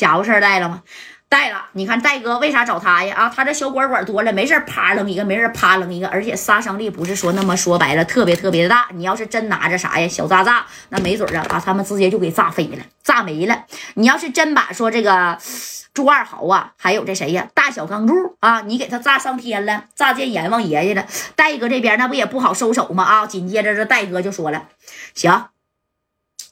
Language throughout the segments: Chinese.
家伙事儿带了吗？带了。你看戴哥为啥找他呀？啊，他这小管管多了，没事啪扔一个，没事啪扔一个，而且杀伤力不是说那么说白了特别特别的大。你要是真拿着啥呀，小炸炸，那没准啊，把他们直接就给炸飞了，炸没了。你要是真把说这个朱二豪啊，还有这谁呀，大小钢柱啊，你给他炸上天了，炸见阎王爷去了，戴哥这边那不也不好收手吗？啊，紧接着这戴哥就说了，行，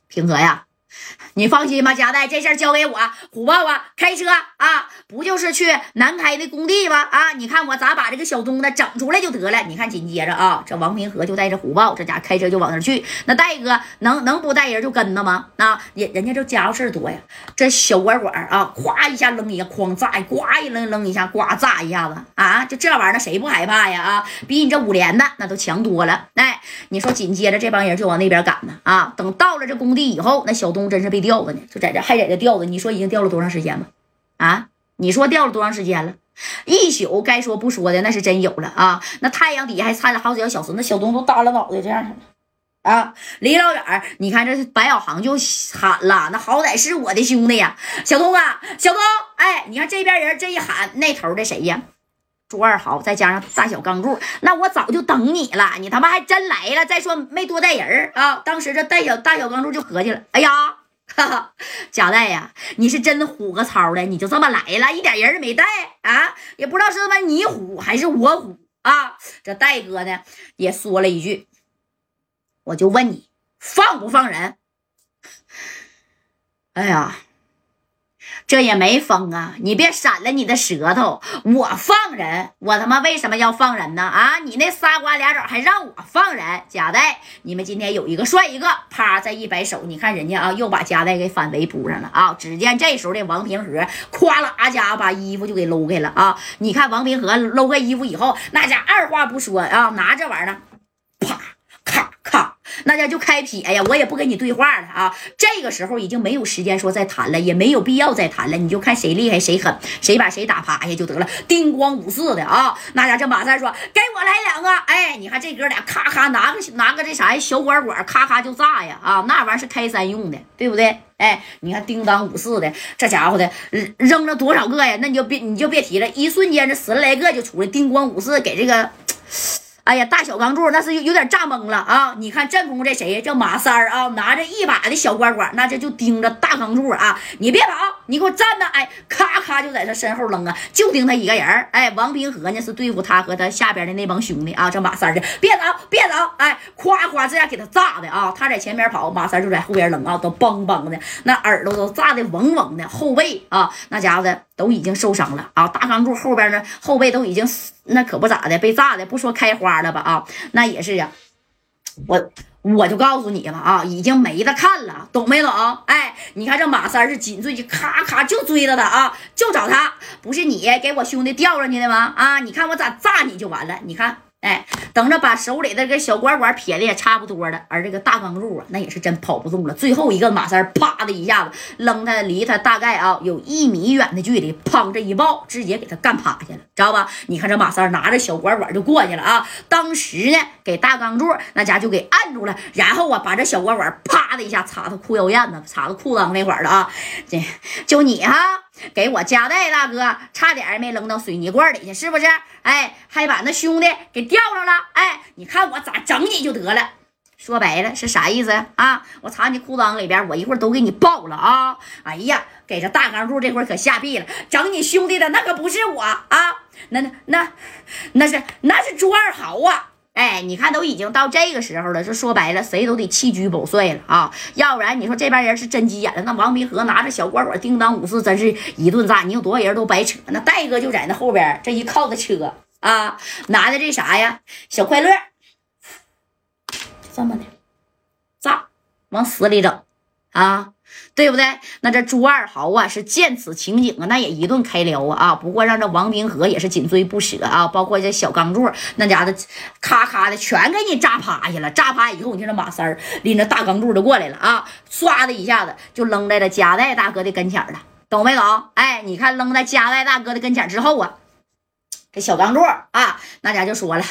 平和呀。你放心吧，佳代，这事儿交给我。虎豹啊，开车啊，不就是去南开的工地吗？啊，你看我咋把这个小东子整出来就得了。你看紧接着啊，这王平和就带着虎豹，这家开车就往那去。那戴哥能能不带人就跟着吗？啊，人人家这家伙事儿多呀。这小管管啊，咵一下扔一下，哐炸一，呱一扔扔一下，呱炸一下子啊，就这玩意儿，谁不害怕呀？啊，比你这五连的那都强多了。哎，你说紧接着这帮人就往那边赶呢。啊，等到了这工地以后，那小东真是被吊着呢，就在这还在这吊着。你说已经吊了多长时间吧？啊，你说吊了多长时间了？一宿该说不说的那是真有了啊！那太阳底下还差了好几个小时，那小东都耷拉脑袋这样啊！离老远你看这白小航就喊了，那好歹是我的兄弟呀，小东啊，小东！哎，你看这边人这一喊，那头的谁呀？朱二豪再加上大小钢柱，那我早就等你了，你他妈还真来了！再说没多带人啊，当时这带小大小钢柱就合计了，哎呀！哈哈，贾带呀，你是真虎个操的，你就这么来了，一点人也没带啊，也不知道是他妈你虎还是我虎啊。这戴哥呢也说了一句，我就问你放不放人？哎呀。这也没疯啊！你别闪了你的舌头！我放人，我他妈为什么要放人呢？啊，你那仨瓜俩枣还让我放人？贾代，你们今天有一个算一个！啪，再一摆手，你看人家啊，又把贾代给反围扑上了啊！只见这时候的王平和，夸啦家把衣服就给搂开了啊！你看王平和搂开衣服以后，那家二话不说啊，拿这玩意儿，啪。那家就开撇呀！我也不跟你对话了啊！这个时候已经没有时间说再谈了，也没有必要再谈了。你就看谁厉害谁狠，谁把谁打趴下就得了。叮咣五四的啊！那家这马三说：“给我来两个！”哎，你看这哥俩咔咔拿个拿个这啥小管管，咔咔就炸呀！啊，那玩意是开山用的，对不对？哎，你看叮当五四的，这家伙的扔了多少个呀？那你就别你就别提了，一瞬间这十来个就出来，叮咣五四给这个。哎呀，大小钢柱那是有点炸懵了啊！你看正宫这谁呀？叫马三儿啊，拿着一把的小管管，那这就盯着大钢柱啊！你别跑，你给我站那！哎，咔咔就在他身后扔啊，就盯他一个人哎，王平和呢是对付他和他下边的那帮兄弟啊。这马三儿别走，别走！哎，夸夸这样给他炸的啊！他在前面跑，马三就在后边扔啊，都梆梆的，那耳朵都炸的嗡嗡的，后背啊，那家伙的都已经受伤了啊！大钢柱后边呢，后背都已经死。那可不咋的，被炸的不说开花了吧啊，那也是呀。我我就告诉你吧啊，已经没得看了，懂没懂？哎，你看这马三是紧追，咔咔就追着他啊，就找他，不是你给我兄弟吊上去的吗？啊，你看我咋炸你就完了，你看。哎，等着把手里的这个小管管撇的也差不多了，而这个大钢柱啊，那也是真跑不动了。最后一个马三啪的一下子扔他，离他大概啊有一米远的距离，砰这一抱，直接给他干趴下了，知道吧？你看这马三拿着小管管就过去了啊，当时呢给大钢柱那家就给按住了，然后啊把这小管管啪的一下插到裤腰燕子，插到裤裆那块儿了啊，这就你哈。给我夹带大哥，差点没扔到水泥罐里去，是不是？哎，还把那兄弟给吊上了。哎，你看我咋整你就得了。说白了是啥意思啊？我插你裤裆里边，我一会儿都给你爆了啊！哎呀，给这大钢柱这会可吓毙了，整你兄弟的那可不是我啊，那那那那是那是朱二豪啊。哎，你看，都已经到这个时候了，这说白了，谁都得弃车保帅了啊！要不然你说这边人是真急眼了，那王明和拿着小管管，叮当五四，真是一顿炸，你有多少人都白扯。那戴哥就在那后边，这一靠着车啊，拿的这啥呀？小快乐，这么的炸，往死里整啊！对不对？那这朱二豪啊，是见此情景啊，那也一顿开撩啊啊！不过让这王平和也是紧追不舍啊，包括这小钢柱那家的，咔咔的全给你炸趴下了。炸趴以后，你看这马三儿拎着大钢柱就过来了啊，唰的一下子就扔在了夹带大哥的跟前了，懂没懂？哎，你看扔在夹带大哥的跟前之后啊，这小钢柱啊，那家就说了。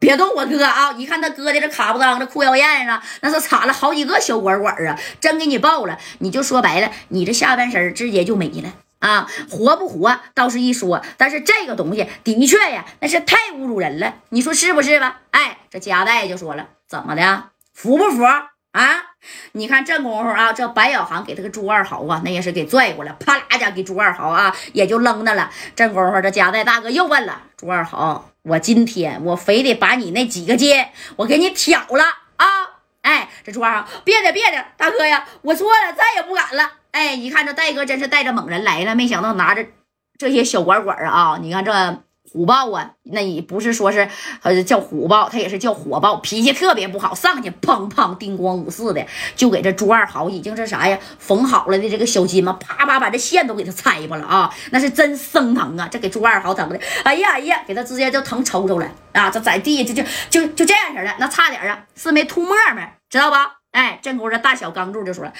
别动我哥啊！一看他哥的这卡不裆这裤腰燕上，那是插了好几个小管管啊！真给你爆了，你就说白了，你这下半身直接就没了啊！活不活倒是一说，但是这个东西的确呀，那是太侮辱人了，你说是不是吧？哎，这夹带就说了，怎么的，服不服啊？你看这功夫啊，这白小航给他个朱二豪啊，那也是给拽过来，啪啦家给朱二豪啊，也就扔那了。这功夫这夹带大哥又问了朱二豪。我今天我非得把你那几个尖我给你挑了啊！哎，这朱二，别的别的，大哥呀，我错了，再也不敢了。哎，一看这戴哥真是带着猛人来了，没想到拿着这些小管管啊！你看这。虎豹啊，那也不是说是呃叫虎豹，他也是叫火爆，脾气特别不好，上去砰砰叮咣五四的，就给这朱二豪已经是啥呀缝好了的这个小筋嘛，啪啪把这线都给他拆吧了啊，那是真生疼啊！这给朱二豪整的，哎呀哎呀，给他直接就疼抽抽了啊！这在地下就就就就这样式的，那差点啊是没吐沫沫，知道吧？哎，这功夫大小钢柱就说了。